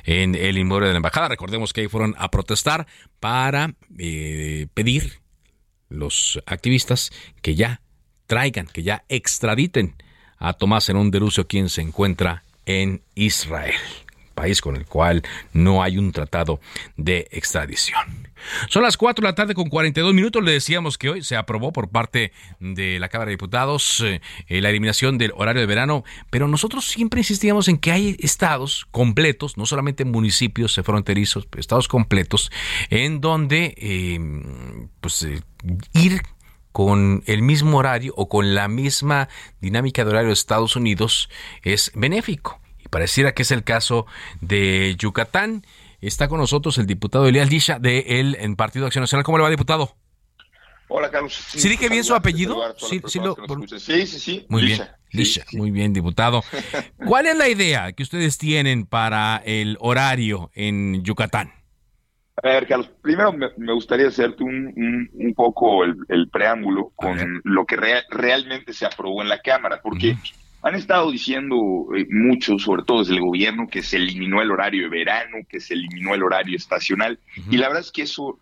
en el inmueble de la embajada. Recordemos que ahí fueron a protestar para eh, pedir los activistas que ya traigan, que ya extraditen a Tomás Herón de Lucio, quien se encuentra en Israel, país con el cual no hay un tratado de extradición. Son las 4 de la tarde con 42 minutos. Le decíamos que hoy se aprobó por parte de la Cámara de Diputados eh, la eliminación del horario de verano, pero nosotros siempre insistíamos en que hay estados completos, no solamente municipios fronterizos, estados completos, en donde eh, pues eh, ir con el mismo horario o con la misma dinámica de horario de Estados Unidos es benéfico. Y pareciera que es el caso de Yucatán. Está con nosotros el diputado Elías Lisha de el en Partido Acción Nacional. ¿Cómo le va, diputado? Hola, Carlos. ¿Sí, dije bien su apellido? Sí, sí, sí, Muy bien, Lisha. Muy bien, diputado. ¿Cuál es la idea que ustedes tienen para el horario en Yucatán? A ver, Carlos, primero me, gustaría hacerte un, un, poco el, preámbulo con lo que realmente se aprobó en la Cámara, porque han estado diciendo eh, mucho, sobre todo desde el gobierno, que se eliminó el horario de verano, que se eliminó el horario estacional, y la verdad es que eso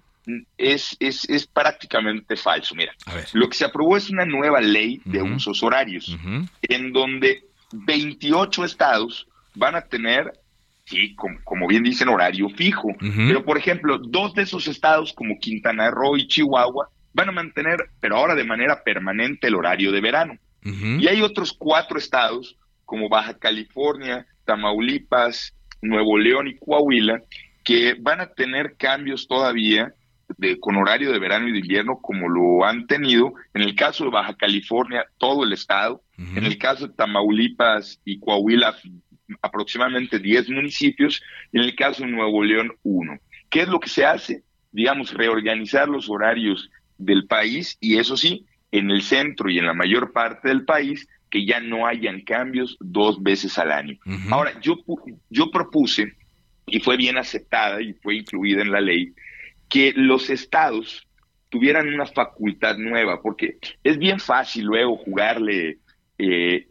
es, es, es prácticamente falso. Mira, lo que se aprobó es una nueva ley de usos horarios, en donde 28 estados van a tener, sí, como, bien dicen, horario fijo. Pero, por ejemplo, dos de esos estados, como Quintana Roo y Chihuahua, van a mantener, pero ahora de manera permanente, el horario de verano. Y hay otros cuatro estados, como Baja California, Tamaulipas, Nuevo León y Coahuila, que van a tener cambios todavía de, con horario de verano y de invierno como lo han tenido. En el caso de Baja California, todo el estado. En el caso de Tamaulipas y Coahuila, aproximadamente 10 municipios. en el caso de Nuevo León, uno. ¿Qué es lo que se hace? Digamos, reorganizar los horarios del país y eso sí, en el centro y en la mayor parte del país, que ya no hayan cambios dos veces al año. Ahora, yo, yo propuse, y fue bien aceptada y fue incluida en la ley, que los estados tuvieran una facultad nueva, porque es bien fácil luego jugarle eh,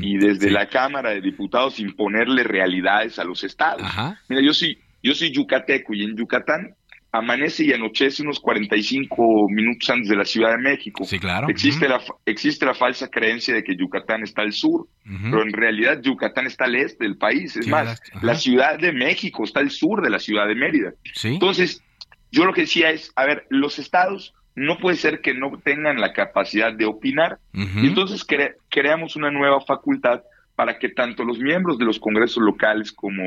y desde la Cámara de Diputados imponerle realidades a los estados. Mira, yo soy, yo soy yucateco y en Yucatán amanece y anochece unos 45 minutos antes de la Ciudad de México. Sí, claro. Existe, la, existe la falsa creencia de que Yucatán está al sur, pero en realidad Yucatán está al este del país. Es más, la Ciudad de México está al sur de la Ciudad de Mérida. Entonces, yo lo que decía es, a ver, los estados no puede ser que no tengan la capacidad de opinar. Y entonces creamos una nueva facultad para que tanto los miembros de los congresos locales como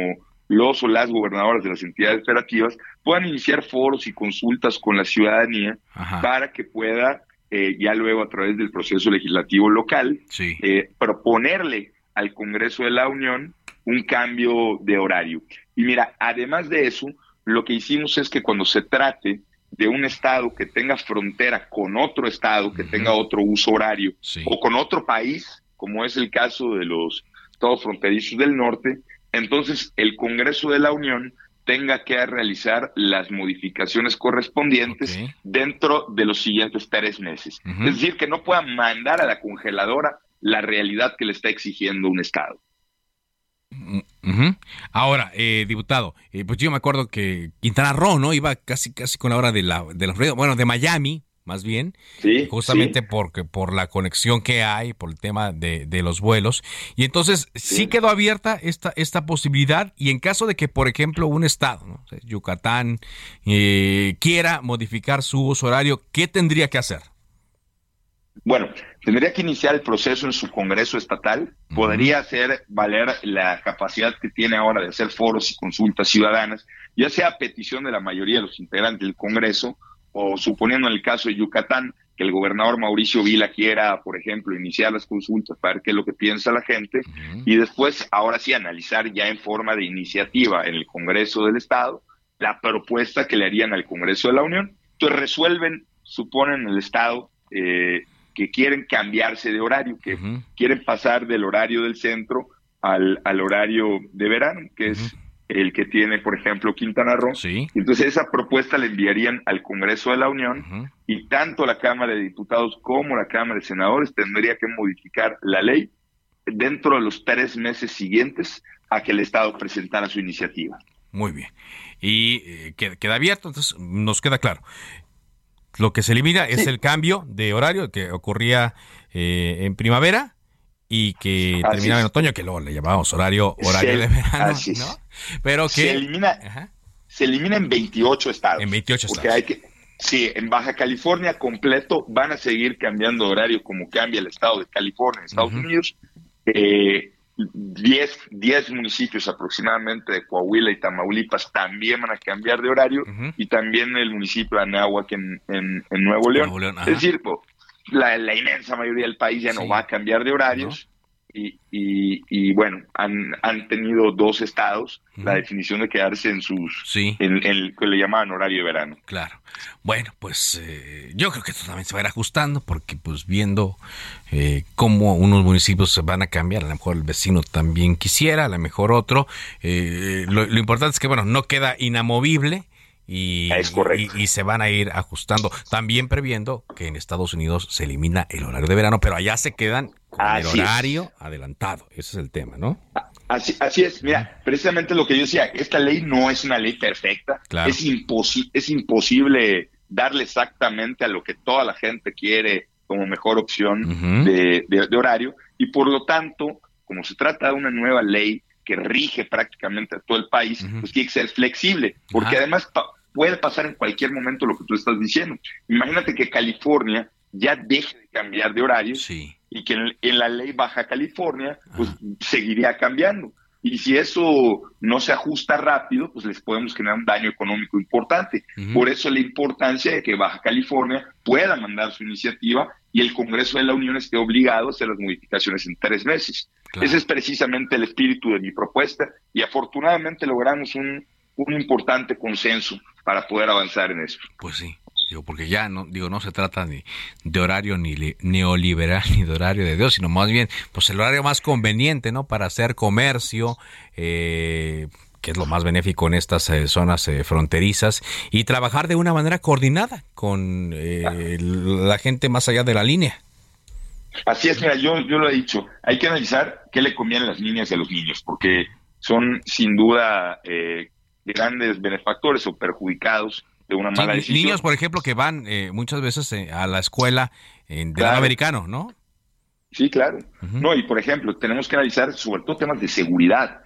los o las gobernadoras de las entidades federativas puedan iniciar foros y consultas con la ciudadanía para que pueda, eh, ya luego a través del proceso legislativo local, eh, proponerle al Congreso de la Unión un cambio de horario. Y mira, además de eso, lo que hicimos es que cuando se trate de un estado que tenga frontera con otro estado, que tenga otro uso horario, o con otro país, como es el caso de los estados fronterizos del norte, entonces el Congreso de la Unión tenga que realizar las modificaciones correspondientes dentro de los siguientes tres meses. Es decir, que no pueda mandar a la congeladora la realidad que le está exigiendo un Estado. Ahora, eh, diputado, eh, pues yo me acuerdo que Quintana Roo, ¿no? Iba casi casi con la hora de la de los bueno, de Miami, más bien, justamente porque por la conexión que hay, por el tema de, los vuelos. Y entonces sí. quedó abierta esta, esta posibilidad y en caso de que, por ejemplo, un estado, Yucatán, eh, quiera modificar su uso horario, ¿qué tendría que hacer? Bueno, tendría que iniciar el proceso en su Congreso estatal, podría hacer valer la capacidad que tiene ahora de hacer foros y consultas ciudadanas, ya sea a petición de la mayoría de los integrantes del Congreso, o suponiendo en el caso de Yucatán, que el gobernador Mauricio Vila quiera, por ejemplo, iniciar las consultas para ver qué es lo que piensa la gente, y después, ahora sí, analizar ya en forma de iniciativa en el Congreso del Estado la propuesta que le harían al Congreso de la Unión. Entonces resuelven, suponen el Estado, eh, que quieren cambiarse de horario, que quieren pasar del horario del centro al, al horario de verano, que es el que tiene, por ejemplo, Quintana Roo. Entonces esa propuesta la enviarían al Congreso de la Unión y tanto la Cámara de Diputados como la Cámara de Senadores tendría que modificar la ley dentro de los tres meses siguientes a que el Estado presentara su iniciativa. Muy bien. Y eh, queda, abierto, entonces nos queda claro. Lo que se elimina es el cambio de horario que ocurría eh, en primavera y que terminaba en otoño, que luego le llamábamos horario, horario de verano, ¿no? Pero que... Se elimina, se elimina en 28 estados. En 28 porque Hay que, sí, en Baja California completo van a seguir cambiando horario como cambia el estado de California, Estados Unidos. Eh, 10, 10 municipios aproximadamente de Coahuila y Tamaulipas también van a cambiar de horario y también el municipio de Anáhuac en, en, Nuevo León. es decir, la, la, inmensa mayoría del país ya no va a cambiar de horarios y, y, bueno, han, han tenido dos estados la definición de quedarse en sus, sí. en, el que le llamaban horario de verano. Claro. Bueno, pues eh, yo creo que esto también se va a ir ajustando porque pues viendo eh, cómo unos municipios se van a cambiar, a lo mejor el vecino también quisiera, a lo mejor otro. Eh, lo, lo importante es que bueno, no queda inamovible y, y, se van a ir ajustando. También previendo que en Estados Unidos se elimina el horario de verano, pero allá se quedan el horario adelantado. Ese es el tema, ¿no? Así, así es, mira, precisamente lo que yo decía, esta ley no es una ley perfecta, es, es imposible darle exactamente a lo que toda la gente quiere como mejor opción de, horario. Y por lo tanto, como se trata de una nueva ley que rige prácticamente a todo el país, pues tiene que ser flexible, porque además puede pasar en cualquier momento lo que tú estás diciendo. Imagínate que California ya deje de cambiar de horario y que en, la ley Baja California pues seguiría cambiando. Y si eso no se ajusta rápido, pues les podemos generar un daño económico importante. Por eso la importancia de que Baja California pueda mandar su iniciativa y el Congreso de la Unión esté obligado a hacer las modificaciones en tres meses. Ese es precisamente el espíritu de mi propuesta y afortunadamente logramos un, un importante consenso para poder avanzar en eso. Pues sí, digo, porque ya no, digo, no se trata ni de horario ni neoliberal ni de horario de Dios, sino más bien, pues el horario más conveniente, ¿no? Para hacer comercio, eh, que es lo más benéfico en estas eh, zonas eh, fronterizas, y trabajar de una manera coordinada con la gente más allá de la línea. Así es, mira, yo, yo lo he dicho, hay que analizar qué le conviene a las niñas y a los niños, porque son sin duda grandes benefactores o perjudicados de una mala decisión. Niños, por ejemplo, que van eh, muchas veces eh, a la escuela en de americano, ¿no? Sí, claro. No, y por ejemplo, tenemos que analizar sobre todo temas de seguridad.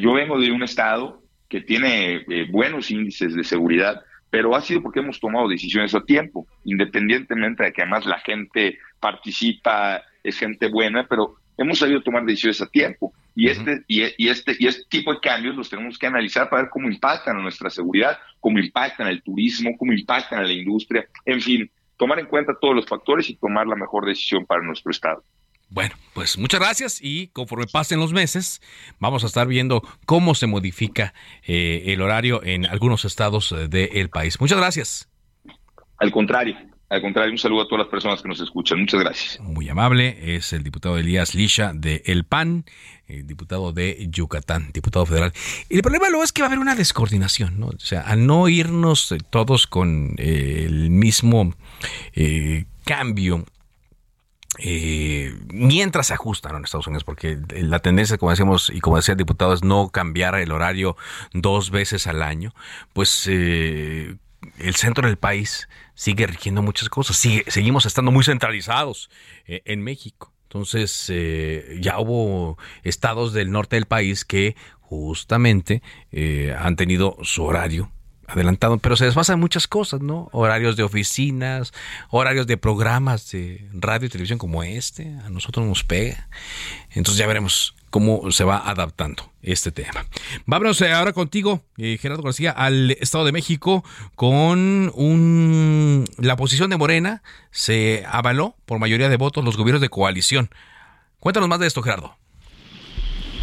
Yo vengo de un estado que tiene eh, buenos índices de seguridad, pero ha sido porque hemos tomado decisiones a tiempo, independientemente de que además la gente participa, es gente buena, pero hemos sabido tomar decisiones a tiempo. Y este, y, este, y este tipo de cambios los tenemos que analizar para ver cómo impactan a nuestra seguridad, cómo impactan al turismo, cómo impactan a la industria, en fin, tomar en cuenta todos los factores y tomar la mejor decisión para nuestro Estado. Bueno, pues muchas gracias y conforme pasen los meses vamos a estar viendo cómo se modifica eh, el horario en algunos estados eh, del país. Muchas gracias. Al contrario, al contrario, un saludo a todas las personas que nos escuchan. Muchas gracias. Muy amable. Es el diputado Elías Lisha de El PAN, el diputado de Yucatán, diputado federal. El problema luego es que va a haber una descoordinación, ¿no? O sea, al no irnos todos con eh, el mismo eh, cambio eh, mientras se ajustan en Estados Unidos, porque la tendencia, como decíamos y como decía el diputado, es no cambiar el horario dos veces al año, pues el centro del país sigue rigiendo muchas cosas. seguimos estando muy centralizados eh, en México. Entonces, eh, ya hubo estados del norte del país que justamente eh, han tenido su horario adelantado, pero se desfasan muchas cosas, ¿no? Horarios de oficinas, horarios de programas de radio y televisión como este, a nosotros nos pega. Entonces ya veremos cómo se va adaptando este tema. Vámonos eh, ahora contigo, eh, Gerardo García, al Estado de México con un... La posición de Morena se avaló por mayoría de votos los gobiernos de coalición. Cuéntanos más de esto, Gerardo.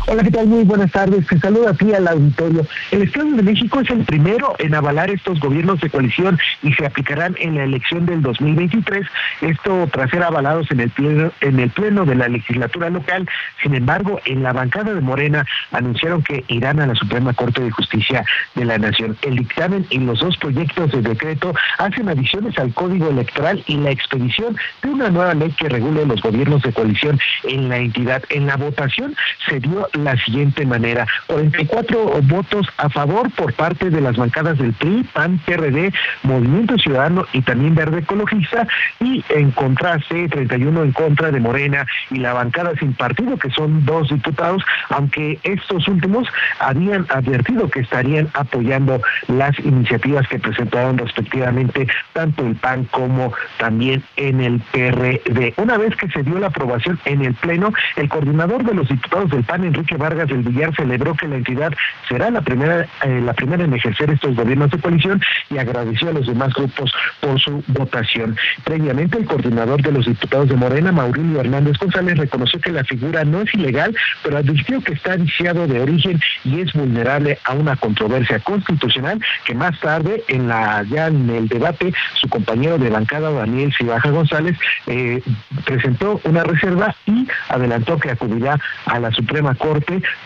Hola, ¿qué tal? Muy buenas tardes. Te saludo aquí al auditorio. El Estado de México es el primero en avalar estos gobiernos de coalición y se aplicarán en la elección del 2023. Esto tras ser avalados en el pleno, en el pleno de la legislatura local. Sin embargo, en la bancada de Morena anunciaron que irán a la Suprema Corte de Justicia de la Nación. El dictamen y los dos proyectos de decreto hacen adiciones al Código Electoral y la expedición de una nueva ley que regule los gobiernos de coalición en la entidad. En la votación se dio la siguiente manera. 44 votos a favor por parte de las bancadas del PRI, PAN, PRD, Movimiento Ciudadano y también Verde Ecologista y en contraste 31 en contra de Morena y la bancada sin partido que son dos diputados, aunque estos últimos habían advertido que estarían apoyando las iniciativas que presentaron respectivamente tanto el PAN como también en el PRD. Una vez que se dio la aprobación en el Pleno, el coordinador de los diputados del PAN, Enrique que Vargas del Villar celebró que la entidad será la primera, eh, la primera en ejercer estos gobiernos de coalición y agradeció a los demás grupos por su votación. Previamente, el coordinador de los diputados de Morena, Maurilio Hernández González, reconoció que la figura no es ilegal, pero advirtió que está viciado de origen y es vulnerable a una controversia constitucional que más tarde, en la ya en el debate, su compañero de bancada, Daniel Cibaja González, eh, presentó una reserva y adelantó que acudirá a la Suprema Corte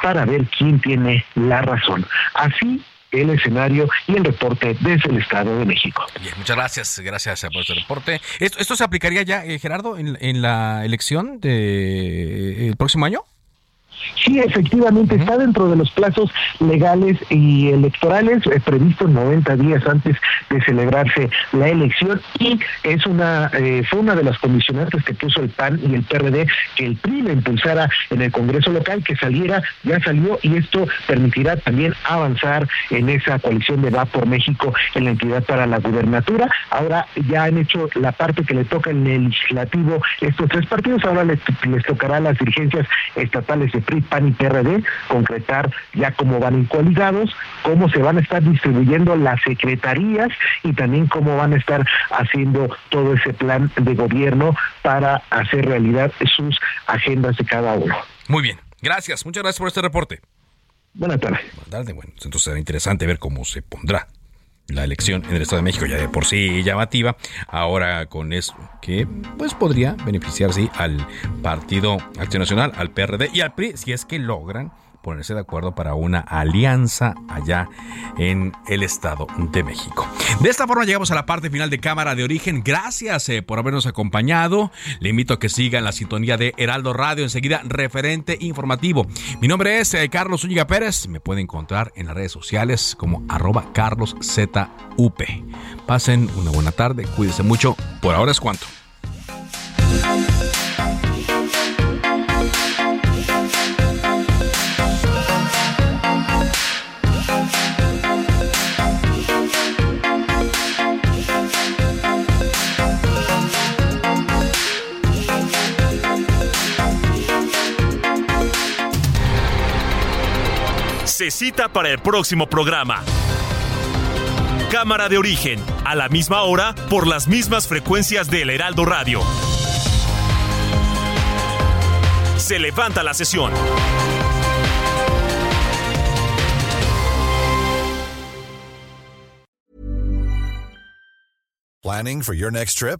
para ver quién tiene la razón. Así el escenario y el reporte desde el Estado de México. Muchas gracias, gracias por este reporte. ¿Esto, esto se aplicaría ya, eh, Gerardo, en, la elección del de, próximo año? Sí, efectivamente, está dentro de los plazos legales y electorales eh, previstos 90 días antes de celebrarse la elección y es una eh, fue una de las condicionantes que puso el PAN y el PRD que el PRI impulsara en el Congreso local, que saliera, ya salió y esto permitirá también avanzar en esa coalición de Va por México en la entidad para la gubernatura. Ahora ya han hecho la parte que le toca en el legislativo estos tres partidos, ahora les, les tocará a las dirigencias estatales de PRI, PAN y PRD, concretar ya cómo van coaligados, cómo se van a estar distribuyendo las secretarías y también cómo van a estar haciendo todo ese plan de gobierno para hacer realidad sus agendas de cada uno. Muy bien, gracias, muchas gracias por este reporte. Buenas tardes. Buenas tardes, bueno, entonces será interesante ver cómo se pondrá la elección en el Estado de México ya de por sí llamativa, ahora con eso que pues podría beneficiar sí al Partido Acción Nacional, al PRD y al PRI si es que logran ponerse de acuerdo para una alianza allá en el Estado de México. De esta forma llegamos a la parte final de Cámara de Origen. Gracias eh, por habernos acompañado. Le invito a que sigan la sintonía de Heraldo Radio. Enseguida, referente informativo. Mi nombre es eh, Carlos Úñiga Pérez. Me pueden encontrar en las redes sociales como arroba carloszup. Pasen una buena tarde. Cuídense mucho. Por ahora es cuanto. Cita para el próximo programa. Cámara de origen, a la misma hora, por las mismas frecuencias del Heraldo Radio. Se levanta la sesión. Planning for your next trip?